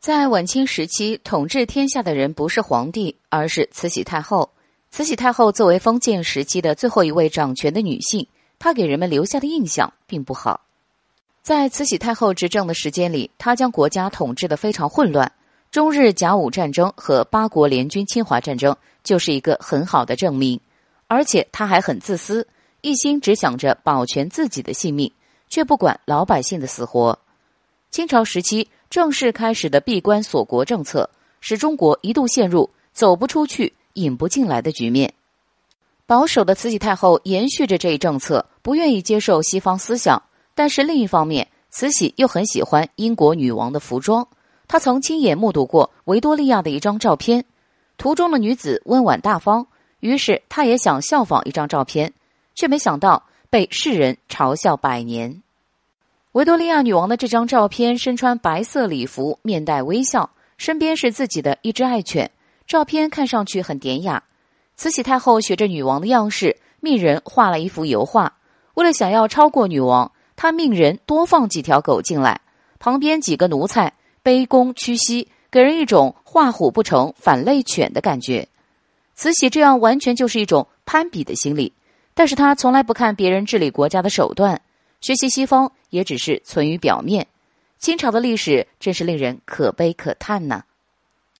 在晚清时期，统治天下的人不是皇帝，而是慈禧太后。慈禧太后作为封建时期的最后一位掌权的女性，她给人们留下的印象并不好。在慈禧太后执政的时间里，她将国家统治的非常混乱。中日甲午战争和八国联军侵华战争就是一个很好的证明。而且她还很自私，一心只想着保全自己的性命，却不管老百姓的死活。清朝时期。正式开始的闭关锁国政策，使中国一度陷入走不出去、引不进来的局面。保守的慈禧太后延续着这一政策，不愿意接受西方思想。但是另一方面，慈禧又很喜欢英国女王的服装。她曾亲眼目睹过维多利亚的一张照片，图中的女子温婉大方，于是她也想效仿一张照片，却没想到被世人嘲笑百年。维多利亚女王的这张照片，身穿白色礼服，面带微笑，身边是自己的一只爱犬。照片看上去很典雅。慈禧太后学着女王的样式，命人画了一幅油画。为了想要超过女王，她命人多放几条狗进来，旁边几个奴才卑躬屈膝，给人一种画虎不成反类犬的感觉。慈禧这样完全就是一种攀比的心理，但是她从来不看别人治理国家的手段。学习西方也只是存于表面，清朝的历史真是令人可悲可叹呐。